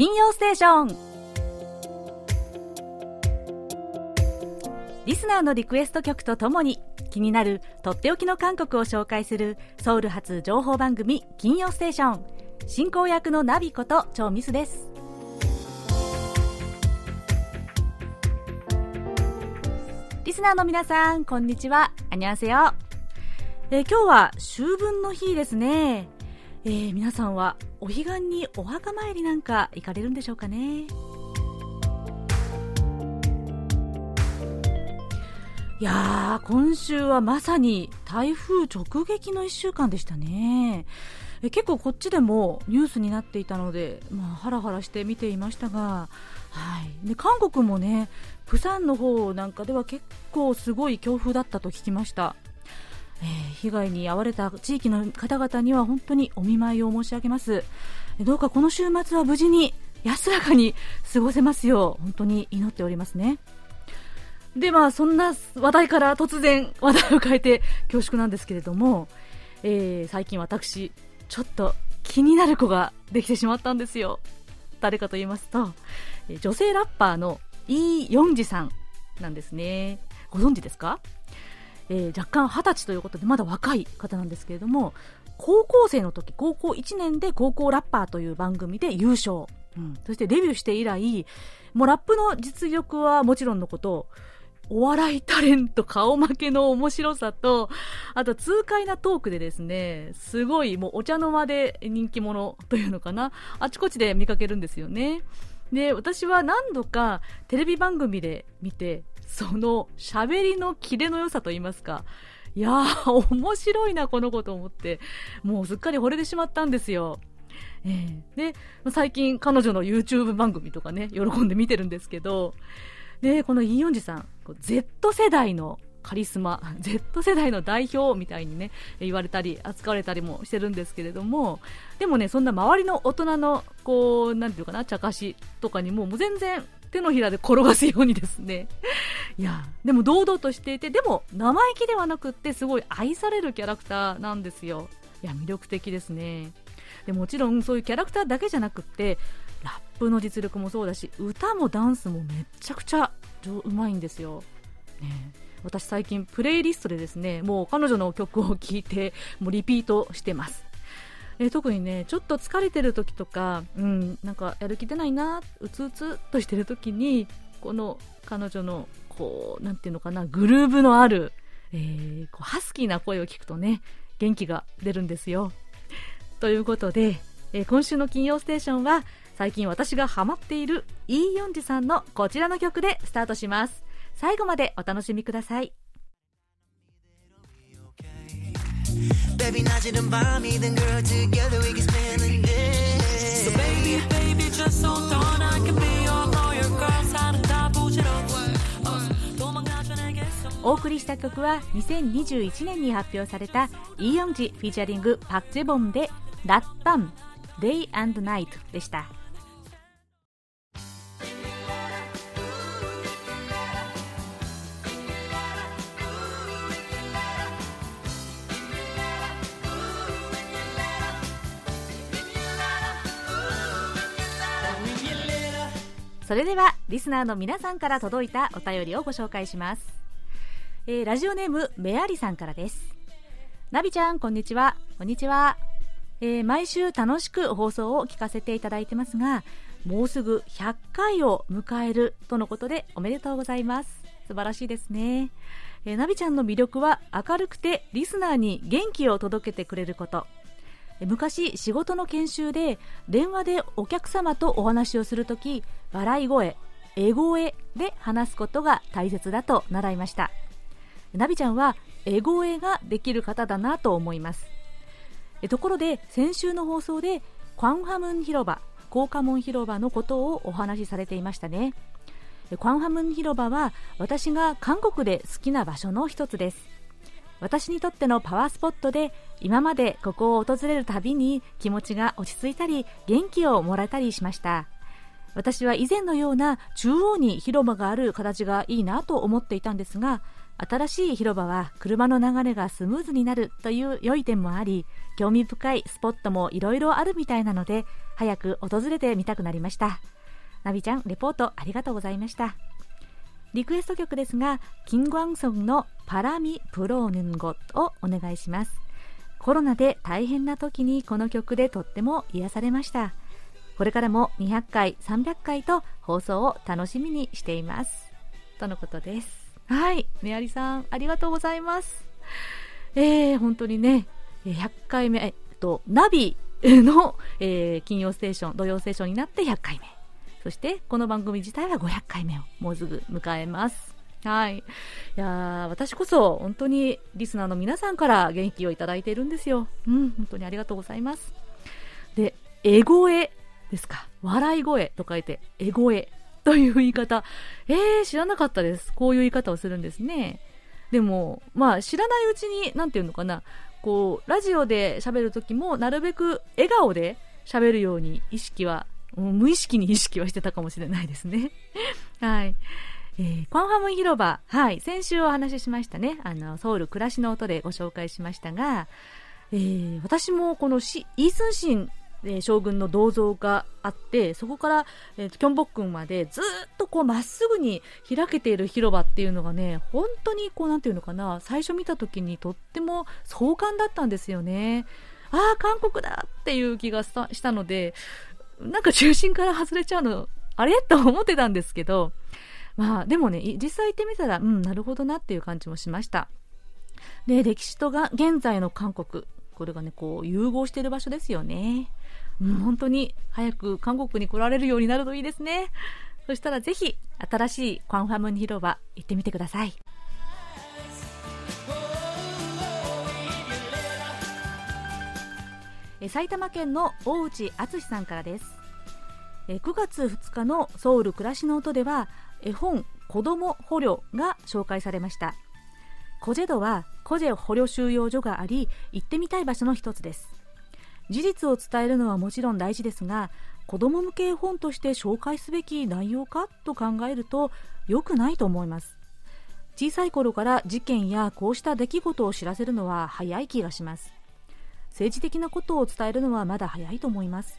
金曜ステーション。リスナーのリクエスト曲とともに気になるとっておきの韓国を紹介するソウル発情報番組金曜ステーション。進行役のナビことチョミスです。リスナーの皆さんこんにちは。あにゃんせよ、えー、今日は秋分の日ですね、えー、皆さんはお彼岸にお墓参りなんか行かれるんでしょうかね？いやー今週はまさに台風直撃の1週間でしたね。え結構こっちでもニュースになっていたので、まあ、ハラハラして見ていましたが、はい、で韓国もねプサンの方なんかでは結構すごい強風だったと聞きました、えー、被害に遭われた地域の方々には本当にお見舞いを申し上げます。どうかこの週末は無事に安らかに過ごせますよう本当に祈っておりますね。でまあそんな話題から突然話題を変えて恐縮なんですけれども、えー、最近私ちょっと気になる子ができてしまったんですよ。誰かと言いますと女性ラッパーのイ・ヨンジさんなんですね。ご存知ですか、えー、若干20歳ということでまだ若い方なんですけれども高校生の時高校1年で高校ラッパーという番組で優勝、うん、そしてデビューして以来もうラップの実力はもちろんのことお笑いタレント顔負けの面白さと、あと痛快なトークでですね、すごいもうお茶の間で人気者というのかな、あちこちで見かけるんですよね。で、私は何度かテレビ番組で見て、その喋りのキレの良さと言いますか、いやー、面白いな、この子と思って、もうすっかり惚れてしまったんですよ。えー、で、最近彼女の YouTube 番組とかね、喜んで見てるんですけど、で、このイ・ヨンジさん、Z 世代のカリスマ Z 世代の代表みたいにね言われたり扱われたりもしてるんですけれどもでもねそんな周りの大人のこうなんていうかな茶化しとかにももう全然手のひらで転がすようにですね。いやでも堂々としていてでも生意気ではなくってすごい愛されるキャラクターなんですよ。いや魅力的ですね。でもちろんそういうキャラクターだけじゃなくってラップの実力もそうだし歌もダンスもめちゃくちゃうまいんですよ、ね、私最近プレイリストでですねもう彼女の曲を聴いてもうリピートしてます。え特にねちょっと疲れてる時とか、うん、なんかやる気出ないなうつうつとしてる時にこの彼女のこうなんていうのかなグルーブのある、えー、こうハスキーな声を聞くとね元気が出るんですよ。ということで、えー、今週の金曜ステーションは最近私がハマっているイ・ヨンジさんのこちらの曲でスタートします。最後までお楽しみください。お送りした曲は2021年に発表されたイ・ヨンジフィーチャリングパク・ジェボンで「ラッタン Day and Night」でしたそれではリスナーの皆さんから届いたお便りをご紹介します、えー、ラジオネームメアリさんからです。ナビちゃんこんにちは。こんにちは、えー、毎週楽しく放送を聞かせていただいてますがもうすぐ100回を迎えるとのことでおめでとうございます。素晴らしいですね、えー、ナビちゃんの魅力は明るくてリスナーに元気を届けてくれること。昔仕事の研修で電話でお客様とお話をするとき笑い声エ声で話すことが大切だと習いました。ナビちゃんはエ声ができる方だなと思います。ところで先週の放送でクワンハムン広場高架門広場のことをお話しされていましたね。クワンハムン広場は私が韓国で好きな場所の一つです。私にとってのパワースポットで今までここを訪れるたびに気持ちが落ち着いたり元気をもらえたりしました。私は以前のような中央に広場がある形がいいなと思っていたんですが新しい広場は車の流れがスムーズになるという良い点もあり興味深いスポットもいろいろあるみたいなので早く訪れてみたくなりました。ナビちゃんレポートありがとうございました。リクエスト曲ですが金光ソンのパラミプローヌンゴをお願いします。コロナで大変な時にこの曲でとっても癒されました。これからも200回300回と放送を楽しみにしています。とのことです。はい、メアリさん、ありがとうございます。えー、本当にね、100回目、えっと、ナビの、えー、金曜ステーション、土曜ステーションになって100回目。そして、この番組自体は500回目をもうすぐ迎えます。はい。いや私こそ本当にリスナーの皆さんから元気をいただいているんですよ。うん、本当にありがとうございます。で、エ声ですか。笑い声と書いて、エ声という言い方。えー、知らなかったです。こういう言い方をするんですね。でも、まあ、知らないうちに、なんていうのかな、こう、ラジオで喋るときも、なるべく笑顔で喋るように意識は、無意識に意識はしてたかもしれないですね。はい。えー、コンハム広場、はい、先週お話ししましたね。あの、ソウル暮らしの音でご紹介しましたが、えー、私もこのイースンシンえー、将軍の銅像があってそこから、えー、キョンボックンまでずっとこうまっすぐに開けている広場っていうのがね本当にこうなんていうのかな最初見た時にとっても壮観だったんですよねああ韓国だっていう気がしたのでなんか中心から外れちゃうのあれ？と思ってたんですけど。まあでもね実際行ってみたらうんなるほどなっていう感じもしました。で歴史とが現在の韓国。これがねこう融合してる場所ですよね。うん、本当に早く韓国に来られるようになるといいですね。そしたらぜひ新しいクワンファムン広場行ってみてください。埼玉県の大内敦さんからです。9月2日のソウル暮らしの音では絵本子ども捕虜が紹介されました。コジェドはコジェ捕虜収容所があり行ってみたい場所の一つです。事実を伝えるのはもちろん大事ですが子ども向け絵本として紹介すべき内容か？と考えると良くないと思います。小さい頃から事件やこうした出来事を知らせるのは早い気がします。政治的なことを伝えるのはまだ早いと思います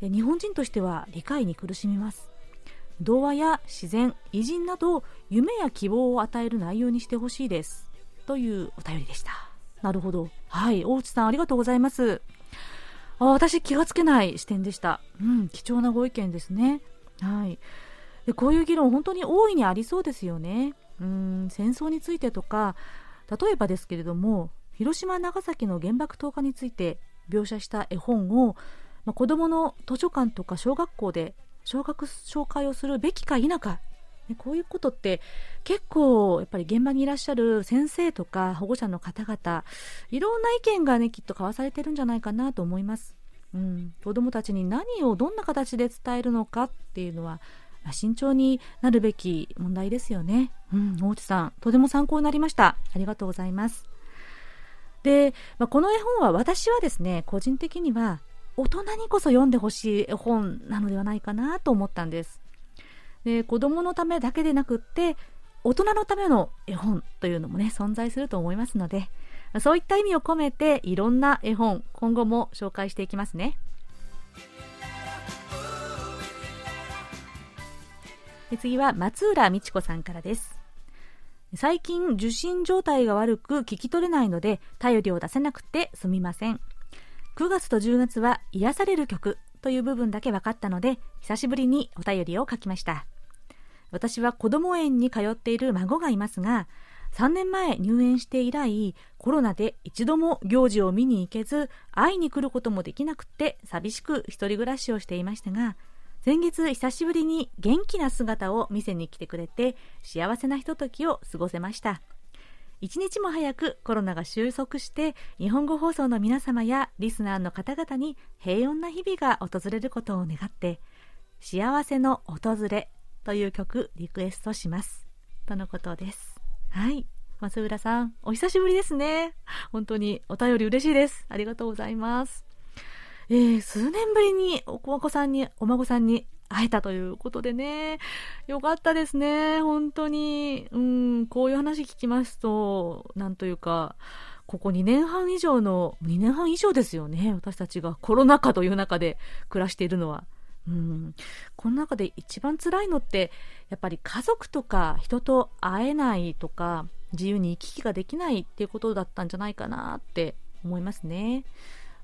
日本人としては理解に苦しみます童話や自然偉人など夢や希望を与える内容にしてほしいですというお便りでしたなるほどはい大内さんありがとうございますあ私気がつけない視点でした。うん、貴重なご意見ですね。はい。でこういう議論本当に大いにありそうですよね。うん戦争についてとか例えばですけれども広島長崎の原爆投下について描写した絵本を、まあ、子どもの図書館とか小学校で小学紹介をするべきか否かね、こういうことって結構やっぱり現場にいらっしゃる先生とか保護者の方々いろんな意見がねきっと交わされてるんじゃないかなと思います、うん、子どもたちに何をどんな形で伝えるのかっていうのは、慎重になるべき問題ですよね、うん、大内さんとても参考になりました。ありがとうございます。で、まあ、この絵本は私はですね個人的には大人にこそ読んでほしい絵本なのではないかなと思ったんです。で子供のためだけでなくって大人のための絵本というのもね存在すると思いますのでそういった意味を込めていろんな絵本今後も紹介していきますね。次は松浦美智子さんからです。最近受信状態が悪く聞き取れないので頼りを出せなくてすみません。9月と10月は癒される曲という部分だけ分かったので久しぶりにお便りを書きました。私は子ども園に通っている孫がいますが3年前入園して以来コロナで一度も行事を見に行けず会いに来ることもできなくて寂しく一人暮らしをしていましたが先月久しぶりに元気な姿を店に来てくれて幸せなひとときを過ごせました。一日も早くコロナが収束して日本語放送の皆様やリスナーの方々に平穏な日々が訪れることを願って幸せの訪れという曲リクエストします。とのことです。はい。松浦さんお久しぶりですね。本当にお便り嬉しいです。ありがとうございます。えー、数年ぶりにお子さんにお孫さんに会えたということでね、よかったですね、本当に。うん、こういう話聞きますと、なんというか、ここ2年半以上の、2年半以上ですよね、私たちがコロナ禍という中で暮らしているのは。うん、この中で一番辛いのってやっぱり家族とか人と会えないとか自由に行き来ができないっていうことだったんじゃないかなって思いますね。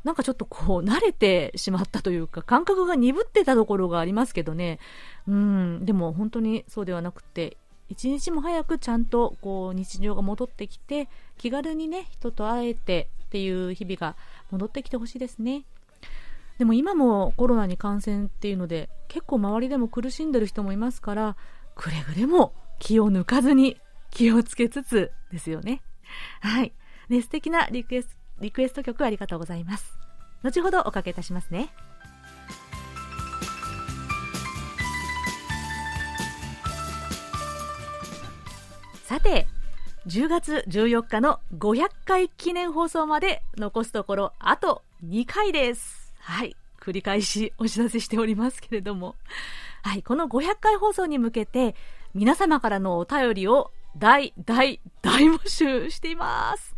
なんかちょっとこう慣れてしまったというか感覚が鈍ってたところがありますけどね。うん。でも本当にそうではなくて一日も早くちゃんとこう日常が戻ってきて気軽にね人と会えてっていう日々が戻ってきてほしいですね。でも今もコロナに感染っていうので結構周りでも苦しんでる人もいますからくれぐれも気を抜かずに気をつけつつですよね。はい。ね素敵なリクエストリクエスト曲ありがとうございます。後ほどおかけいたしますね。さて10月14日の500回記念放送まで残すところあと2回です。はい繰り返しお知らせしておりますけれども。はいこの500回放送に向けて皆様からのお便りを大大大募集しています。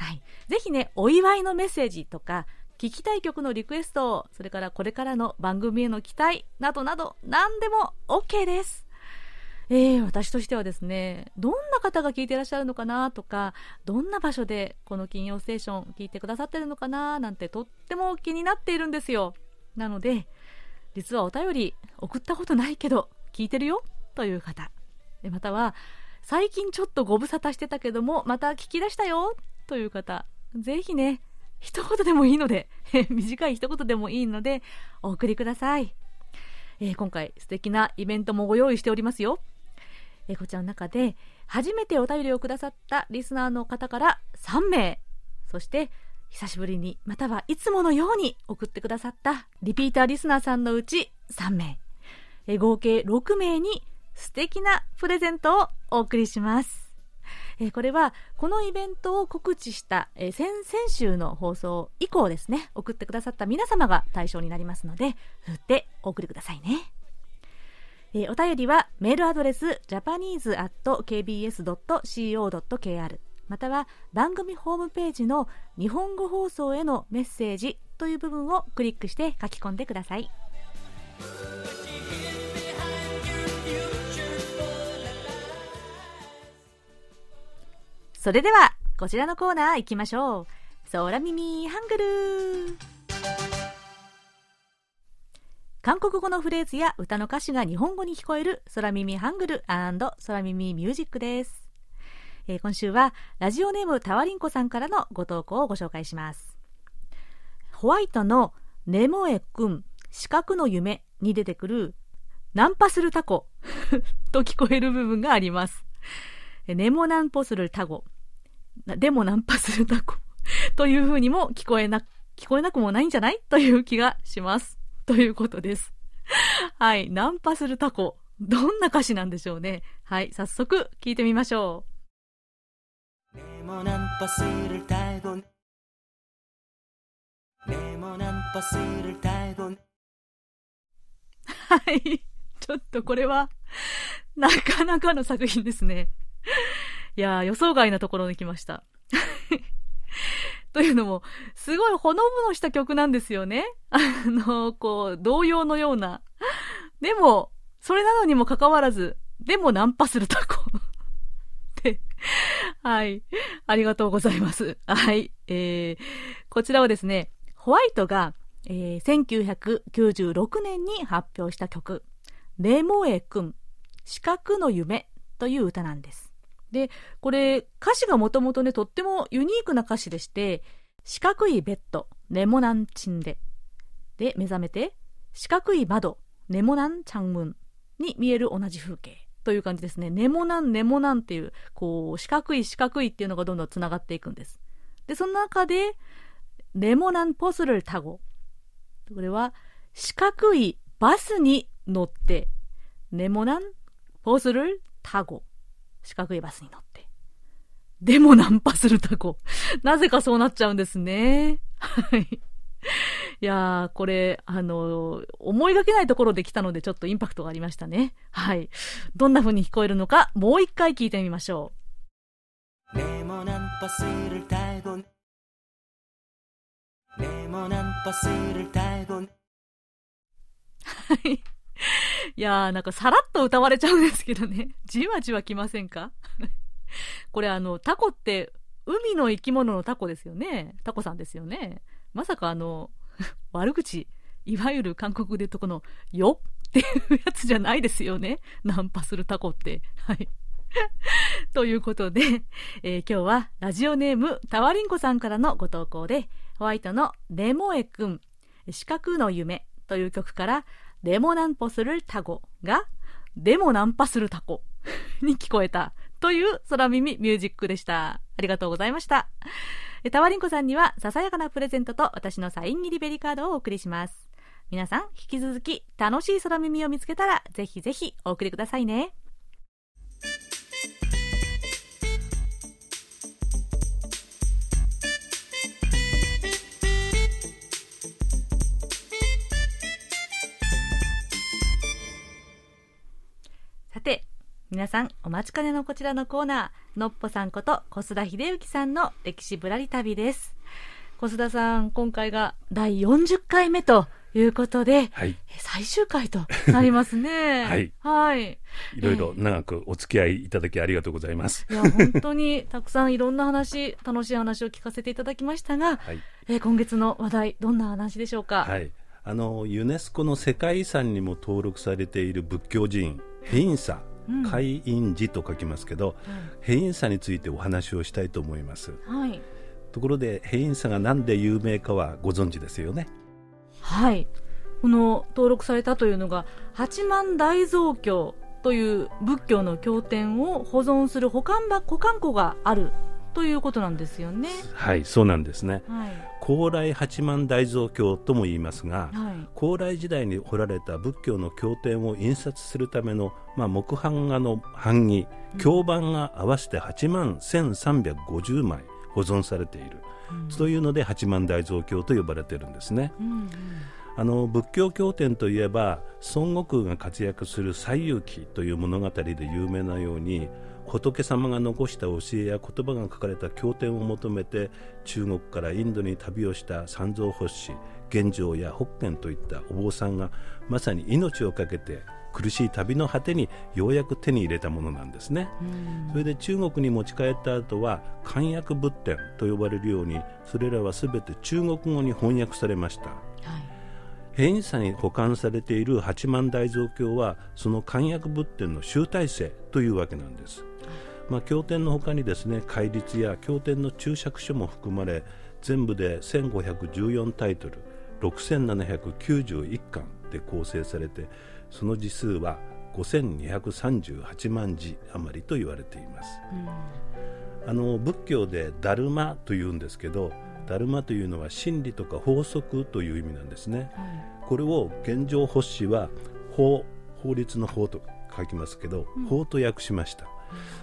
はいぜひね、お祝いのメッセージとか、聞きたい曲のリクエスト、それからこれからの番組への期待などなど、何でも OK です。えー、私としてはですね、どんな方が聞いてらっしゃるのかなとか、どんな場所でこの金曜ステーション聞いてくださってるのかななんてとっても気になっているんですよ。なので、実はお便り送ったことないけど、聞いてるよという方。または、最近ちょっとご無沙汰してたけども、また聞き出したよという方。ぜひね、一言でもいいので、短い一言でもいいので、お送りください。えー、今回素敵なイベントもご用意しておりますよ。えー、こちらの中で、初めてお便りをくださったリスナーの方から3名、そして、久しぶりに、またはいつものように送ってくださったリピーターリスナーさんのうち3名、えー、合計6名に素敵なプレゼントをお送りします。え、これはこのイベントを告知した、え、先々週の放送以降ですね送ってくださった皆様が対象になりますので振ってお送りくださいね、え、お便りはメールアドレス japanese.kbs.co.kr または番組ホームページの日本語放送へのメッセージという部分をクリックして書き込んでください。それでは、こちらのコーナー行きましょう。空耳ハングル韓国語のフレーズや歌の歌詞が日本語に聞こえる空耳ハングル空耳ミュージックです。えー、今週はラジオネームタワリンコさんからのご投稿をご紹介します。ホワイトのネモエくん四角の夢に出てくるナンパするタコ と聞こえる部分があります。ネモナンポするタゴ。でもナンパするタコ。という風にも聞こえな、聞こえなくもないんじゃない？という気がします。ということです。はい。ナンパするタコ。どんな歌詞なんでしょうね？はい。早速聞いてみましょう。ネモナンパするタゴ。ネモナンパするタゴ。はい。ちょっとこれは、なかなかの作品ですね。いやー、予想外なところに来ました。というのも、すごいほのぼのした曲なんですよね。あの、こう、童謡のような。でも、それなのにもかかわらず、でもナンパするタコ。って。はい。ありがとうございます。はい。えー、こちらはですね、ホワイトが、えー、1996年に発表した曲、レモエくん、四角の夢という歌なんです。で、これ、歌詞がもともとね、とってもユニークな歌詞でして、四角いベッド、ネモナンチンで、で、目覚めて、四角い窓、ネモナンチャンムンに見える同じ風景という感じですね。ネモナン、ネモナンっていう、こう、四角い四角いっていうのがどんどん繋がっていくんです。で、その中で、ネモナンポスルタゴ。これは、四角いバスに乗って、ネモナンポスルタゴ。四角いバスに乗って。でもナンパするタコ。なぜかそうなっちゃうんですね。はい。いやー、これ、あのー、思いがけないところで来たのでちょっとインパクトがありましたね。はい。どんな風に聞こえるのか、もう一回聞いてみましょう。でもナンパするタコ。でもナンパするタコ。はい。いやー、なんかさらっと歌われちゃうんですけどね。じわじわきませんか？これあの、タコって海の生き物のタコですよね。タコさんですよね。まさかあの、悪口、いわゆる韓国でとこの、よっ？ていうやつじゃないですよね。ナンパするタコって。はい。ということで、えー、今日はラジオネームタワリンコさんからのご投稿で、ホワイトのレモエくん、四角の夢という曲から、レモナンポするタコが、デモナンパするタコ に聞こえたという空耳ミュージックでした。ありがとうございました。タワリンコさんにはささやかなプレゼントと私のサイン入りベリカードをお送りします。皆さん、引き続き楽しい空耳を見つけたら、ぜひぜひお送りくださいね。さんお待ちかねのこちらのコーナー、のっぽさんこと小須田秀幸さんの歴史ぶらり旅です。小須田さん、今回が第40回目ということで、はい、最終回となりますね。はい。はい。いろいろ長くお付き合いいただきありがとうございます。いや、本当にたくさんいろんな話、楽しい話を聞かせていただきましたが、はい、えー、今月の話題、どんな話でしょうか？はい。あの、ユネスコの世界遺産にも登録されている仏教寺院、ヘインサ海印寺と書きますけど、変異差についてお話をしたいと思います、はい、ところで変異差が何で有名かはご存知ですよね？はい。この登録されたというのが八幡大蔵経という仏教の経典を保存する保管場保管庫があるということなんですよね。はいそうなんですね、はい、高麗八幡大蔵経とも言いますが、はい、高麗時代に彫られた仏教の経典を印刷するための、まあ、木版画の版木経版が合わせて8万1350枚保存されている、うん、というので八幡大蔵経と呼ばれているんですね。うんうん。あの仏教経典といえば孫悟空が活躍する「西遊記」という物語で有名なように仏様が残した教えや言葉が書かれた経典を求めて中国からインドに旅をした三蔵法師玄奘や北賢といったお坊さんがまさに命を懸けて苦しい旅の果てにようやく手に入れたものなんですね、それで中国に持ち帰った後は漢訳仏典と呼ばれるようにそれらは全て中国語に翻訳されました、はい。変異差に保管されている八幡大蔵経はその漢訳仏典の集大成というわけなんですまあ、経典のほかにですね戒律や経典の注釈書も含まれ全部で1514タイトル6791巻で構成されてその字数は5238万字余りと言われています、うん、あの仏教でダルマというんですけどダルマというのは真理とか法則という意味なんですね、はい、これを現状発子は法法律の法と書きますけど、うん、法と訳しました、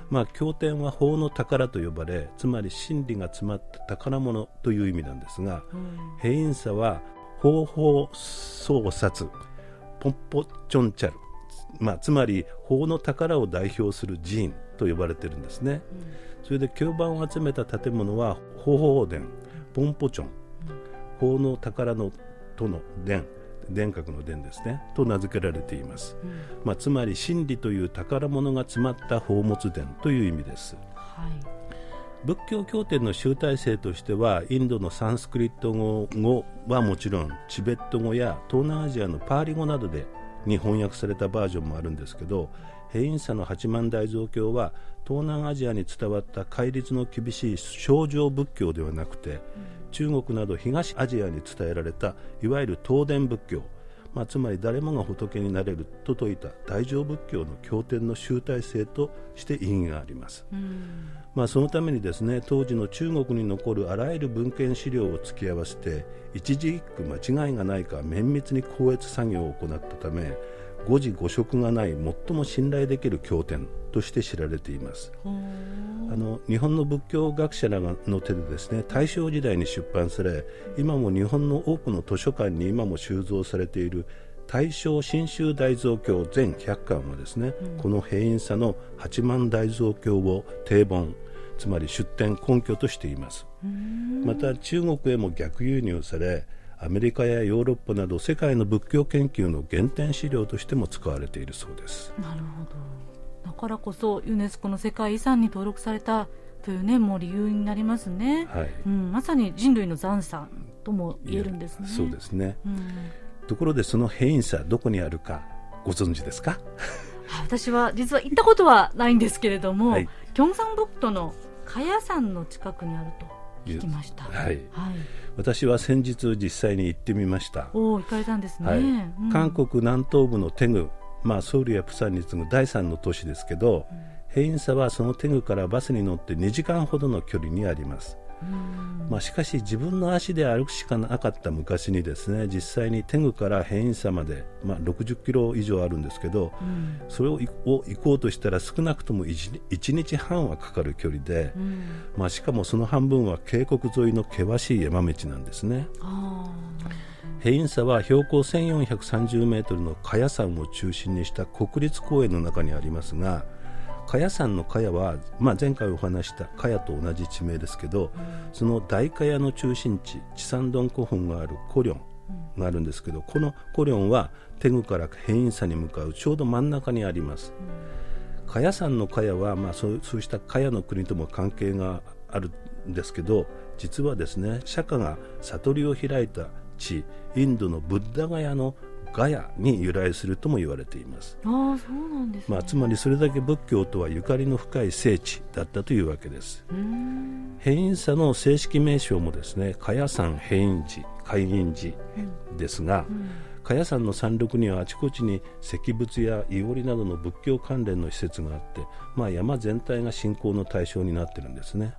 まあ、経典は法の宝と呼ばれつまり真理が詰まった宝物という意味なんですが、うん、平さは方法創殺ポンポチョンチャル、まあ、つまり法の宝を代表する寺院と呼ばれてるんですね、うん、それで教版を集めた建物は法法殿ポンポチョン、法の宝のとの殿。殿閣の殿ですね。と名付けられています、うん、まあ、つまり真理という宝物が詰まった宝物殿という意味です、はい、仏教経典の集大成としてはインドのサンスクリット語はもちろんチベット語や東南アジアのパーリ語などでに翻訳されたバージョンもあるんですけど平ンサの八幡大蔵経は東南アジアに伝わった戒律の厳しい症状仏教ではなくて、うん中国など東アジアに伝えられたいわゆる東伝仏教、まあ、つまり誰もが仏になれると説いた大乗仏教の経典の集大成として意義があります、まあ、そのためにですね当時の中国に残るあらゆる文献資料を突き合わせて一字一句間違いがないか綿密に校閲作業を行ったため誤字誤植がない最も信頼できる経典ととして知られています。あの日本の仏教学者らの手でですね大正時代に出版され今も日本の多くの図書館に今も収蔵されている大正新州大蔵経全100巻はですね、うん、この平因差の八幡大蔵経を定本つまり出典根拠としています。また中国へも逆輸入されアメリカやヨーロッパなど世界の仏教研究の原点資料としても使われているそうです。なるほどだからこそユネスコの世界遺産に登録されたというねもう理由になりますね、はい。うん、まさに人類の財産とも言えるんですね。そうですね、うん、ところでその変異差どこにあるかご存知ですか？私は実は行ったことはないんですけれども、はい、キョンサンブクトの茅山の近くにあると聞きました、はい、はい、私は先日実際に行ってみました。お行かれたんですね、はい。うん、韓国南東部のテグ、まあ、ソウルやプサンに次ぐ第3の都市ですけど、うん、平ンサはそのテグからバスに乗って2時間ほどの距離にあります。まあ、しかし自分の足で歩くしかなかった昔にですね実際にテグから変異差まで、まあ、60キロ以上あるんですけど、うん、それを行こうとしたら少なくとも 1, 1日半はかかる距離で、うん、まあ、しかもその半分は渓谷沿いの険しい山道なんですね。平ンサは標高1430メートルの茅山を中心にした国立公園の中にありますが茅山の茅は、まあ、前回お話した茅と同じ地名ですけど、その大茅の中心地地山丼古墳がある古陵があるんですけど、この古陵はテグから変異差に向かうちょうど真ん中にあります。茅山の茅は、まあ、そうそうした茅の国とも関係があるんですけど実はですね釈迦が悟りを開いた地インドのブッダガヤのガヤに由来するとも言われています。あそうなんです、ね、まあ、つまりそれだけ仏教とはゆかりの深い聖地だったというわけです。変異差の正式名称もですね茅山変異寺海印寺ですが、うん。うん茅山の山麓にはあちこちに石仏やいおりなどの仏教関連の施設があって、まあ、山全体が信仰の対象になっているんですね。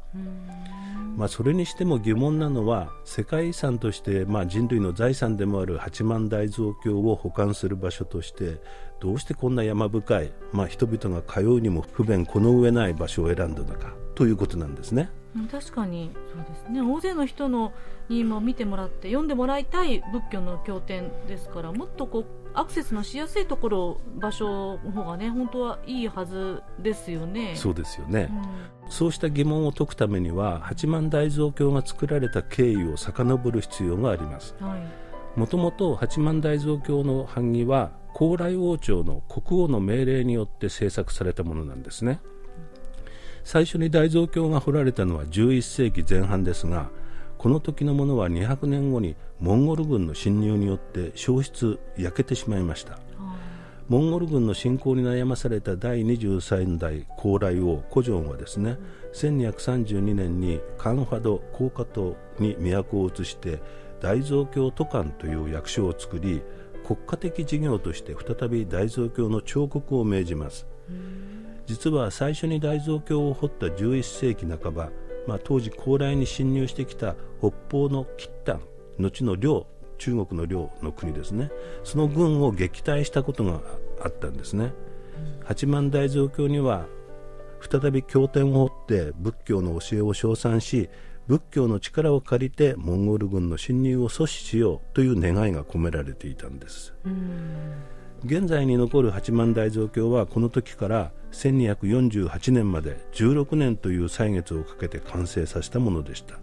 まあ、それにしても疑問なのは世界遺産として、まあ、人類の財産でもある八幡大蔵経を保管する場所としてどうしてこんな山深い、まあ、人々が通うにも不便この上ない場所を選んだのかということなんですね。確かにそうですね。大勢の人のにも見てもらって読んでもらいたい仏教の経典ですからもっとこうアクセスのしやすいところ場所の方がね本当はいいはずですよね。そうですよね、うん、そうした疑問を解くためには八幡大蔵経が作られた経緯を遡る必要があります。もともと八幡大蔵経の版木は高麗王朝の国王の命令によって制作されたものなんですね最初に大蔵経が彫られたのは11世紀前半ですがこの時のものは200年後にモンゴル軍の侵入によって消失焼けてしまいました。モンゴル軍の侵攻に悩まされた第23代高麗王古城はですね、1232年にカンファド高架島に都を移して大蔵経都監という役所を作り国家的事業として再び大蔵経の彫刻を命じます。実は最初に大蔵経を掘った11世紀半ばまあ、当時高麗に侵入してきた北方の吉丹後の領中国の領の国ですね。その軍を撃退したことがあったんですね、八幡大蔵経には再び経典を掘って仏教の教えを称賛し仏教の力を借りてモンゴル軍の侵入を阻止しようという願いが込められていたんです、うん。現在に残る八幡大蔵経はこの時から1248年まで16年という歳月をかけて完成させたものでした。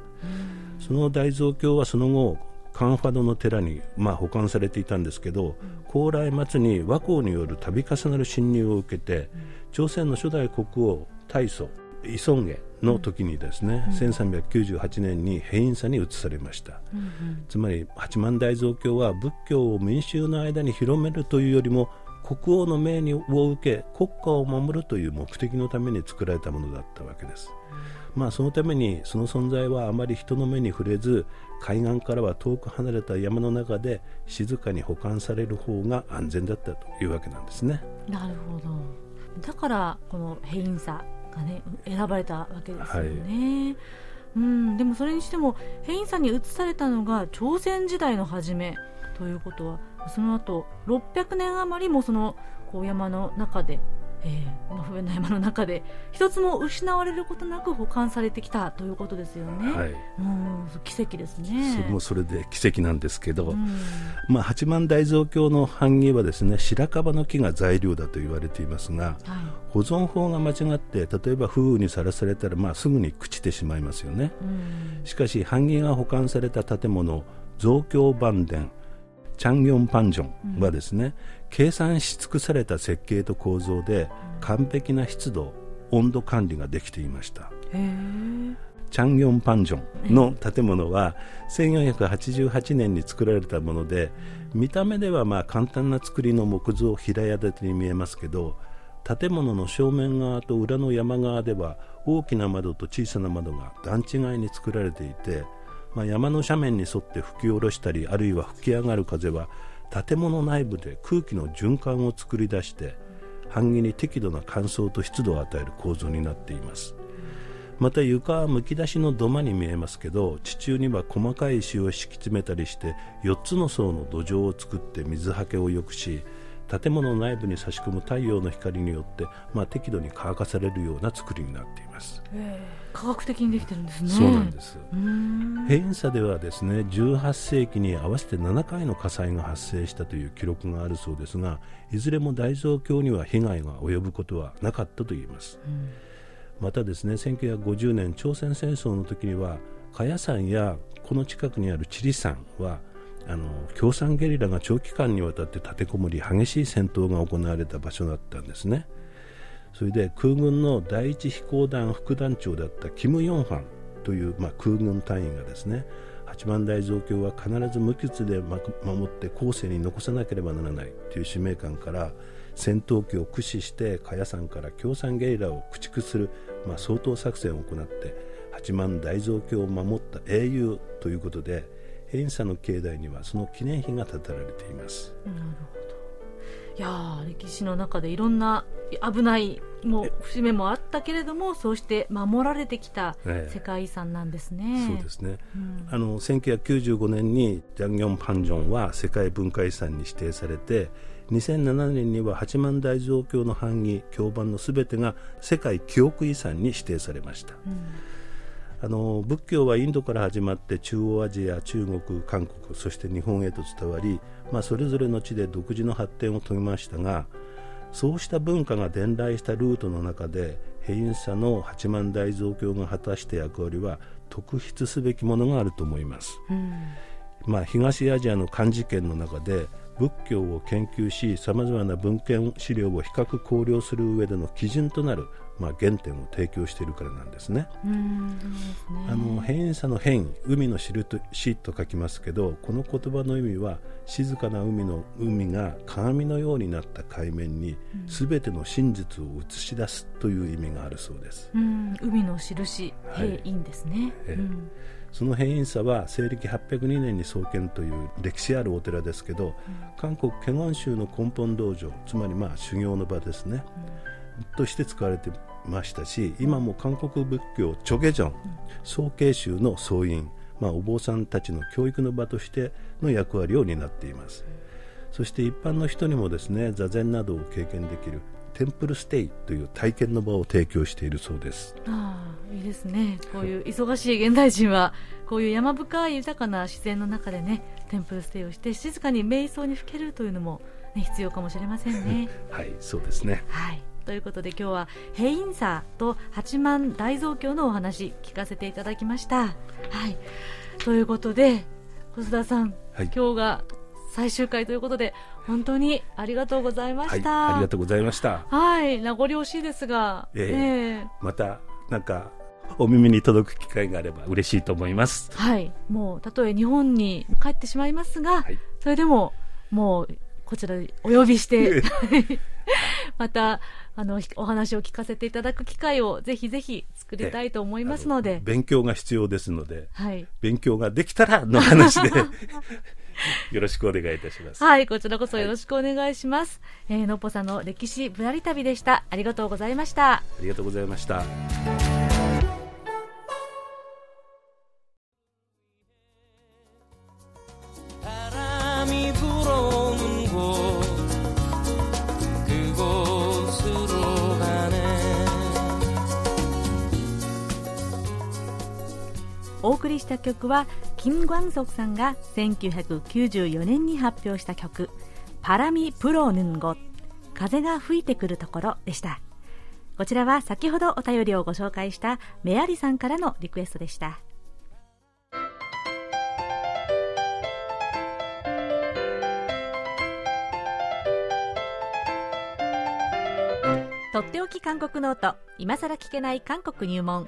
その大蔵経はその後カンファドの寺に、まあ、保管されていたんですけど、高麗末に倭寇による度重なる侵入を受けて、朝鮮の初代国王大祖イソンゲの時にですね、うん、1398年に変異差に移されました、うんうん、つまり八幡大蔵経は仏教を民衆の間に広めるというよりも国王の命にを受け国家を守るという目的のために作られたものだったわけです、うん、まあそのためにその存在はあまり人の目に触れず海岸からは遠く離れた山の中で静かに保管される方が安全だったというわけなんですね。なるほど。だからこの変異差がね選ばれたわけですよね。はいうん、でもそれにしても変異差に移されたのが朝鮮時代の初めということはその後600年余りもそのこう山の中でえー、まあ、不便な山の中で一つも失われることなく保管されてきたということですよね。はい、うん奇跡ですね。それもそれで奇跡なんですけど、うん、まあ、八幡大蔵経の版木はですね白樺の木が材料だと言われていますが、はい、保存法が間違って例えば風雨にさらされたら、まあ、すぐに朽ちてしまいますよね。うん、しかし版木が保管された建物増強版殿チャンギョンパンジョンはですね、うん、計算し尽くされた設計と構造で完璧な湿度温度管理ができていました。チャンギョンパンジョンの建物は1488年に作られたもので見た目ではまあ簡単な作りの木造平屋建てに見えますけど建物の正面側と裏の山側では大きな窓と小さな窓が段違いに作られていてまあ、山の斜面に沿って吹き下ろしたりあるいは吹き上がる風は建物内部で空気の循環を作り出して半木に適度な乾燥と湿度を与える構造になっていますまた床はむき出しの土間に見えますけど地中には細かい石を敷き詰めたりして4つの層の土壌を作って水はけを良くし建物内部に差し込む太陽の光によって、まあ、適度に乾かされるような作りになっています。科学的にできてるんですね。そうなんです。偏差ではですね、18世紀に合わせて7回の火災が発生したという記録があるそうですが、いずれも大蔵経には被害が及ぶことはなかったと言います。またですね、1950年朝鮮戦争の時には、茅屋山やこの近くにある千里山はあの共産ゲリラが長期間にわたって立てこもり激しい戦闘が行われた場所だったんですねそれで空軍の第一飛行団副団長だったキム・ヨンファンという、まあ、空軍隊員がですね八幡大増強は必ず無傷で守って後世に残さなければならないという使命感から戦闘機を駆使して茅山から共産ゲリラを駆逐する、まあ、掃討作戦を行って八幡大増強を守った英雄ということで偏差の境内にはその記念碑が建てられています。なるほど。いや歴史の中でいろんな危ないもう節目もあったけれどもそうして守られてきた世界遺産なんですね、そうですね、うん、あの1995年にジャンギョンパンジョンは世界文化遺産に指定されて2007年には八幡大蔵経の版木経版のすべてが世界記憶遺産に指定されました、うん。あの仏教はインドから始まって中央アジア、中国、韓国そして日本へと伝わり、まあ、それぞれの地で独自の発展を遂げましたがそうした文化が伝来したルートの中で偏差の八幡大蔵経が果たした役割は特筆すべきものがあると思います。うんまあ、東アジアの漢字圏の中で仏教を研究しさまざまな文献資料を比較考慮する上での基準となるまあ、原点を提供しているからなんですね。あの変異差の変海の知ると死と書きますけどこの言葉の意味は静かな海の海が鏡のようになった海面にすべての真実を映し出すという意味があるそうです。海の印、はい、いいんですね。えーうん。その変異差は西暦802年に創建という歴史あるお寺ですけど、うん、韓国ケゴン州の根本道場つまりまあ修行の場ですね、うん。として使われてましたし今も韓国仏教チョゲジョン総慶宗の総員、まあ、お坊さんたちの教育の場としての役割を担っています。そして一般の人にもですね座禅などを経験できるテンプルステイという体験の場を提供しているそうです。ああいいですね。こういう忙しい現代人はこういう山深い豊かな自然の中でねテンプルステイをして静かに瞑想にふけるというのも、ね、必要かもしれませんね。はいそうですね。はいということで今日はヘインサーと八幡大蔵経のお話聞かせていただきました。はい、ということで小須田さん、はい、今日が最終回ということで本当にありがとうございました、はい、ありがとうございました。はい。名残惜しいですが、えー、えー、またなんかお耳に届く機会があれば嬉しいと思います。はい。もうたとえ日本に帰ってしまいますが、はい、それでももうこちらお呼びして。またあのお話を聞かせていただく機会をぜひぜひ作りたいと思いますので。勉強が必要ですので、はい、勉強ができたらの話で よろしくお願いいたします。はいこちらこそよろしくお願いします、はい、えー、のっぽさんの歴史ぶらり旅でした。ありがとうございました。ありがとうございました送りした曲は金光石さんが1994年に発表した曲「바람이 불어오는 곳」風が吹いてくるところでした。こちらは先ほどお便りをご紹介したメアリさんからのリクエストでした。とっておき韓国ノート今さら聞けない韓国入門。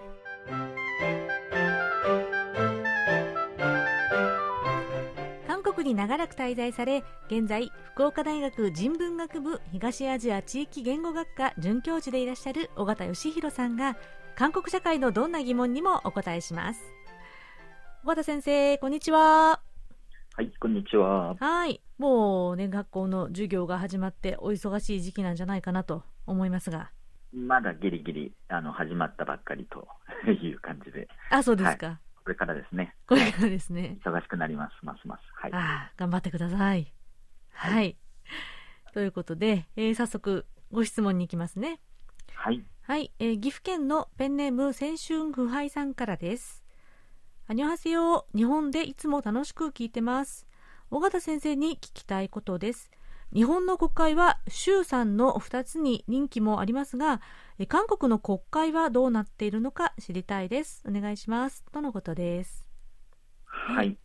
に長らく滞在され現在福岡大学人文学部東アジア地域言語学科准教授でいらっしゃる尾形義弘さんが韓国社会のどんな疑問にもお答えします。尾形先生こんにちは。はいこんにちは。はい。もうね学校の授業が始まってお忙しい時期なんじゃないかなと思いますが。まだギリギリあの始まったばっかりという感じで。あそうですか、はいこれからですね。これからですね。忙しくなります、ますます。はい。あ頑張ってください。はい。はい、ということで、えー、早速ご質問に行きますね。はい。はい、えー、岐阜県のペンネーム先春腐敗さんからです。アニョハセヨ日本でいつも楽しく聞いてます。尾形先生に聞きたいことです。日本の国会は衆参の2つに任期もありますが、韓国の国会はどうなっているのか知りたいです。お願いします。とのことです。はい。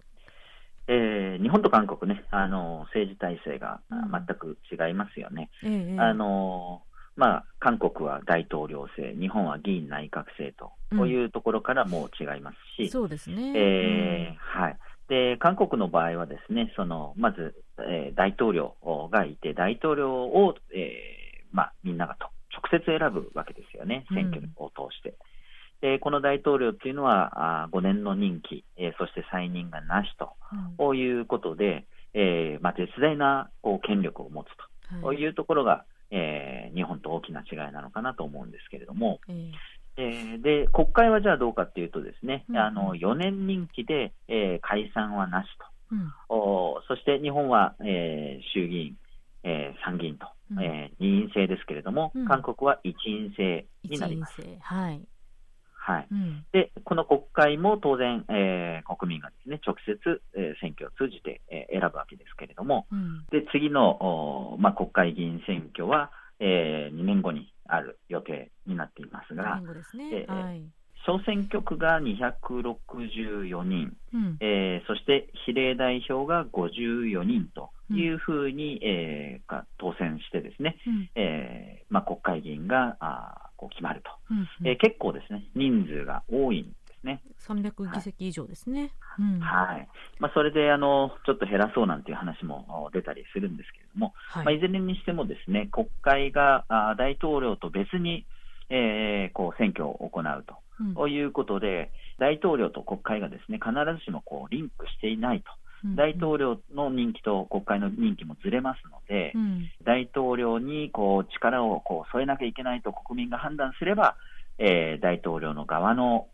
えー、日本と韓国ね、あの政治体制が全く違いますよね。うん、あのまあ、韓国は大統領制、日本は議員内閣制と、こういうところからも違いますし、そうですね。えーはい。で、韓国の場合はですね、その、まず、えー、大統領がいて、大統領を、えー、まあ、みんながと直接選ぶわけですよね、選挙を通して。うん、で、この大統領っていうのは、あ5年の任期、えー、そして再任がなしと、うん、いうことで、えー、まあ、絶大なこう権力を持つと、はい、いうところが、えー、日本と大きな違いなのかなと思うんですけれども、えーえー、で国会はじゃあどうかっていうと、ですね、うん、あの4年任期で、えー、解散はなしと、うん、おそして日本は、えー、衆議院、えー、参議院と、うん、えー、二院制ですけれども、韓国は一院制になります。はい。はい。でこの国会も当然、えー、国民がですね直接、えー、選挙を通じて、えー、選ぶわけですけれども、で次の、まあ、国会議員選挙は、えー、2年後にある予定になっていますが、ね。はい、小選挙区が264人、うん、えー、そして比例代表が54人というふうに、うん、えー、当選してですね、うん、えー、まあ、国会議員があこう決まると、うんうん、え結構ですね。人数が多いんですね。300議席以上ですね。はい、はい、まあ、それであのちょっと減らそうなんていう話も出たりするんですけれども、はい。まあ、いずれにしてもですね国会があ大統領と別に、えー、こう選挙を行うと。ということで、大統領と国会がですね必ずしもこうリンクしていないと、うん、大統領の任期と国会の任期もずれますので、うん、大統領にこう力をこう添えなきゃいけないと国民が判断すれば、えー、大統領の側の、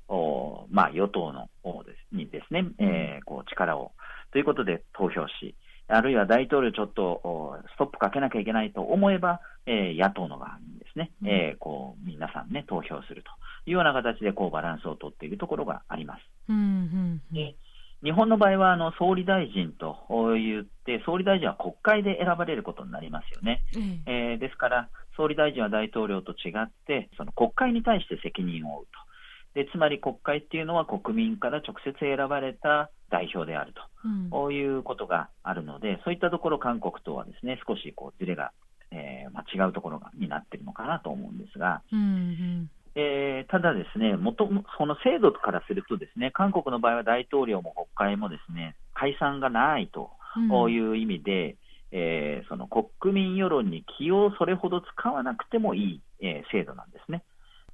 まあ、与党のですにですね、うん、えー、こう力を。ということで投票し、あるいは大統領ちょっとストップかけなきゃいけないと思えば、えー、野党の側にですね、うん、えー、こう皆さんね投票するというような形でこうバランスをとっているところがあります。うんうんうん、で日本の場合はあの総理大臣と言って、総理大臣は国会で選ばれることになりますよね。うん、えー、ですから、総理大臣は大統領と違って、その国会に対して責任を負うと。でつまり国会っていうのは国民から直接選ばれた代表であると、うん、いうことがあるので、そういったところ、韓国とはですね少しこうずれが、えーまあ、違うところがになっているのかなと思うんですが、うんうん、えー、ただ、ですね元その制度からすると、ですね韓国の場合は大統領も国会もですね解散がないという意味で、うん、えー、その国民世論に気をそれほど使わなくてもいい、えー、制度なんですね。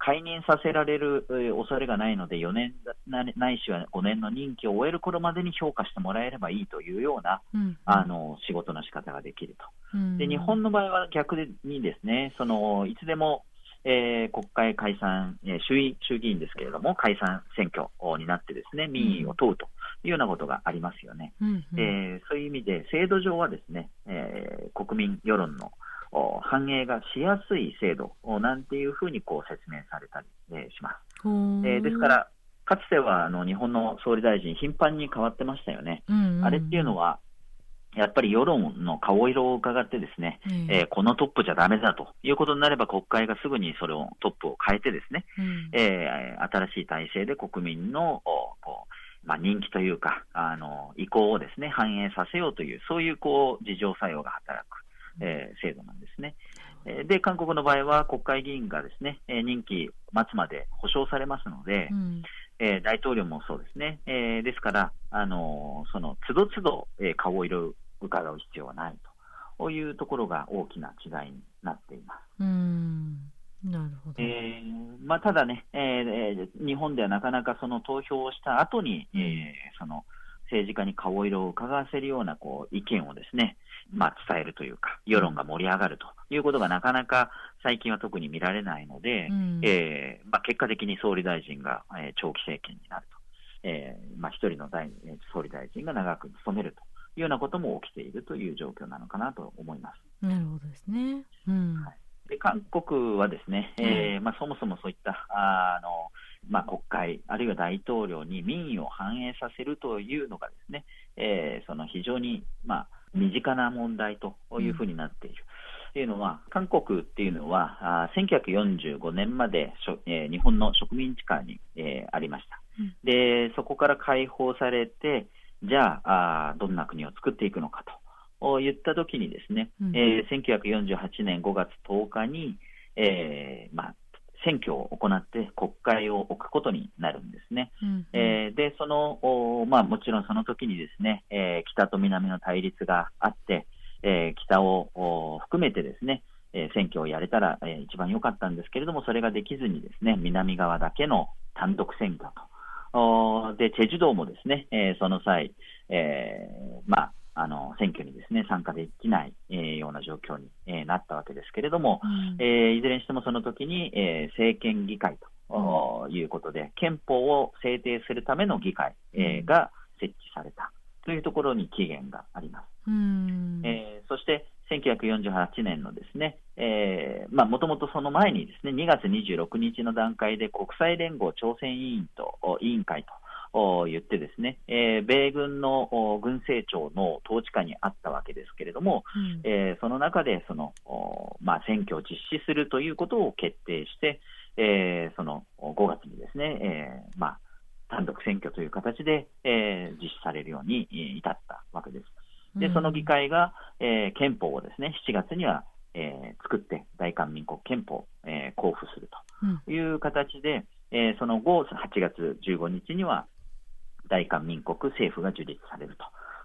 解任させられる、えー、恐れがないので、4年ないしは5年の任期を終える頃までに評価してもらえればいいというような、うん、あの仕事の仕方ができると。うん、で日本の場合は逆にですね、そのいつでも、えー、国会解散、えー、衆衆議院ですけれども、解散選挙になってですね民意を問うというようなことがありますよね。うん。うん、えー、そういう意味で、制度上はですね、えー、国民世論の反映がしやすい制度なんていうふうにこう説明されたり、えー、します。えー、ですから、かつてはあの日本の総理大臣、頻繁に変わってましたよね。うんうん、あれっていうのは、やっぱり世論の顔色を伺ってですね、うん、えー、このトップじゃだめだということになれば、国会がすぐにそれをトップを変えてですね、うん、えー、新しい体制で国民のこう、まあ、人気というかあの意向をですね反映させようという、そういうこう自浄作用が働く、えー、制度なんですね。で、韓国の場合は国会議員がですね、任期末まで保証されますので、うん、えー、大統領もそうですね、えー、ですから、あのー、その都度都度、えー、顔色を伺う必要はないというところが大きな違いになっています。うんなるほどえーまあ、ただね、えー、日本ではなかなかその投票をした後に、うん、えー、その政治家に顔色を伺わせるようなこう意見をですね、まあ、伝えるというか、世論が盛り上がるということがなかなか最近は特に見られないので、うん、えー、まあ、結果的に総理大臣が、えー、長期政権になると、えーまあ、一人の大総理大臣が長く務めるというようなことも起きているという状況なのかなと思います。なるほどですね。うん、はいで韓国はですね、えーまあ、そもそもそういったあの、まあ、国会、あるいは大統領に民意を反映させるというのがですね、えー、その非常に、まあ、身近な問題というふうになっている。というのは、韓国っていうのは、あ1945年までえー、日本の植民地下に、えー、ありました、で、そこから解放されて、じゃああ、どんな国を作っていくのかと言ったときにですね、うん、えー、1948年5月10日に、えーまあ、選挙を行って国会を置くことになるんですね。うん、えー、で、その、まあ、もちろんその時にですね、えー、北と南の対立があって、えー、北を含めてですね、え選挙をやれたら、え一番良かったんですけれども、それができずにですね、南側だけの単独選挙と。で、チェジュ道もですね、えその際、えまあ、あの選挙にですね参加できない、えー、ような状況に、えー、なったわけですけれども、うん、えー、いずれにしてもその時に、え政権議会ということで、憲法を制定するための議会、えが設置されたというところに期限があります。うん。えそして1948年のですね、もともとその前にですね、2月26日の段階で国際連合朝鮮委員と委員会と言ってですね、えー、米軍の軍政庁の統治下にあったわけですけれども、うん、えー、その中でその、まあ、選挙を実施するということを決定して、えー、その5月にですね、えーまあ、単独選挙という形で、えー、実施されるように至ったわけです。で、その議会が、えー、憲法をですね、7月には、えー、作って、大韓民国憲法を、えー、交付するという形で、うん、えー、その後、8月15日には、大韓民国政府が樹立される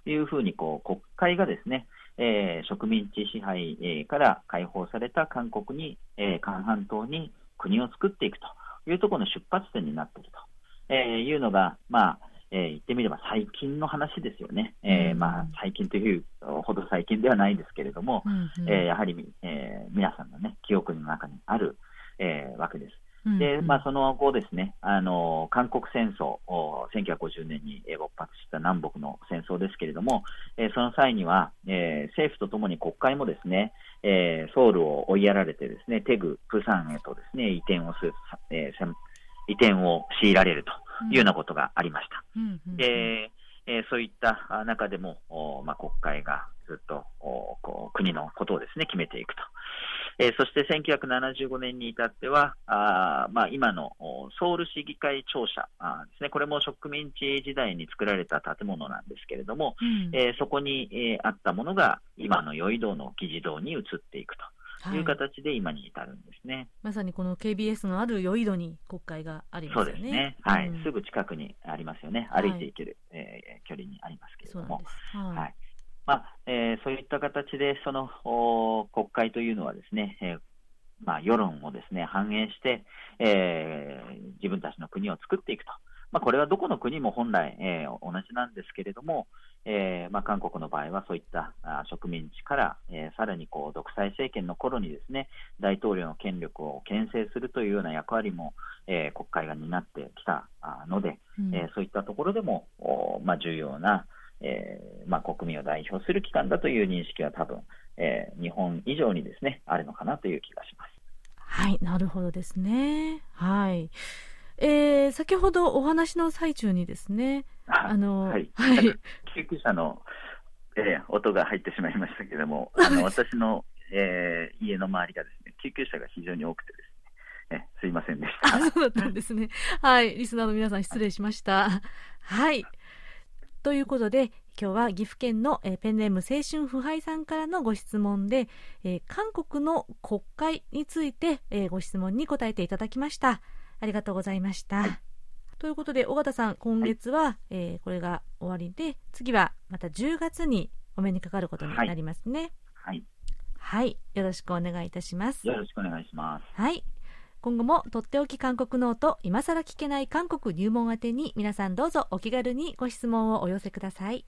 というふうにこう国会がですね、えー、植民地支配、えー、から解放された韓国に、えー、韓半島に国を作っていくというところの出発点になっていると、えいうのが、まあえー、言ってみれば最近の話ですよね、えー、まあ、最近というほど最近ではないですけれども、うんうん、えー、やはり、え皆さんの、ね、記憶の中にある、えわけです。で、まあ、その後ですね、あの、韓国戦争、1950年に勃発した南北の戦争ですけれども、えー、その際には、えー、政府とともに国会もですね、えー、ソウルを追いやられてですね、テグ、プサンへとですね、移転をする、えー、移転を強いられるというようなことがありました。うんうん、でえそういった中でも、まあ、国会がずっとこう国のことをですね決めていくと。えー、そして1975年に至っては、あまあ、今のソウル市議会庁舎あですね、これも植民地時代に作られた建物なんですけれども、うん、えー、そこに、えー、あったものが今の余道の議事堂に移っていくと。いう形で今に至るんですね、はい、まさにこの KBS のある余戸に国会がありますよね。そうですね。はい、うん、すぐ近くにありますよね。歩いていける、はい、えー、距離にありますけれども。はい、はいまあえー、そういった形で、その国会というのはですね、えーまあ、世論をですね反映して、えー、自分たちの国を作っていくと、まあ、これはどこの国も本来、えー、同じなんですけれども、えーまあ、韓国の場合はそういったあ植民地から、えー、さらにこう独裁政権の頃にですね大統領の権力を牽制するというような役割も、えー、国会が担ってきたので、うん、えー、そういったところでも、おまあ、重要なえー、まあ、国民を代表する機関だという認識は多分、えー、日本以上にですねあるのかなという気がします。はい、なるほどですね。はい。えー、先ほどお話の最中にですね、あの、はい。はい、救急車の、えー、音が入ってしまいましたけれども、あの私の、えー、家の周りがですね、救急車が非常に多くてですね、えすいませんでした。そうだったんですね。はい、リスナーの皆さん失礼しました。はい。ということで、今日は岐阜県の、えー、ペンネーム青春腐敗さんからのご質問で、えー、韓国の国会について、えー、ご質問に答えていただきました。ありがとうございました。はい、ということで、尾形さん、今月は、はい、えー、これが終わりで、次はまた10月にお目にかかることになりますね。はい。はい。よろしくお願いいたします。よろしくお願いします。はい。今後もとっておき韓国ノート今更聞けない韓国入門宛てに皆さんどうぞお気軽にご質問をお寄せください。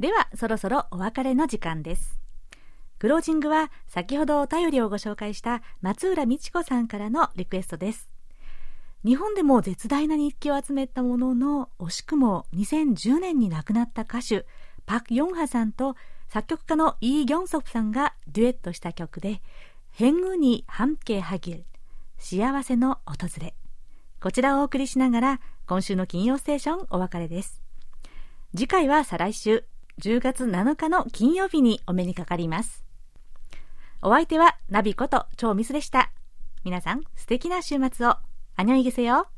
ではそろそろお別れの時間です。クロージングは先ほどお便りをご紹介した松浦美智子さんからのリクエストです。日本でも絶大な日記を集めたものの惜しくも2010年に亡くなった歌手パク・ヨンハさんと作曲家のイ・ギョンソプさんがデュエットした曲で「変具に半径はぎる幸せの訪れ」こちらをお送りしながら今週の金曜ステーションお別れです次回は再来週10月7日の金曜日にお目にかかりますお相手はナビこと超ミスでした。皆さん素敵な週末を。あにょいげせよ。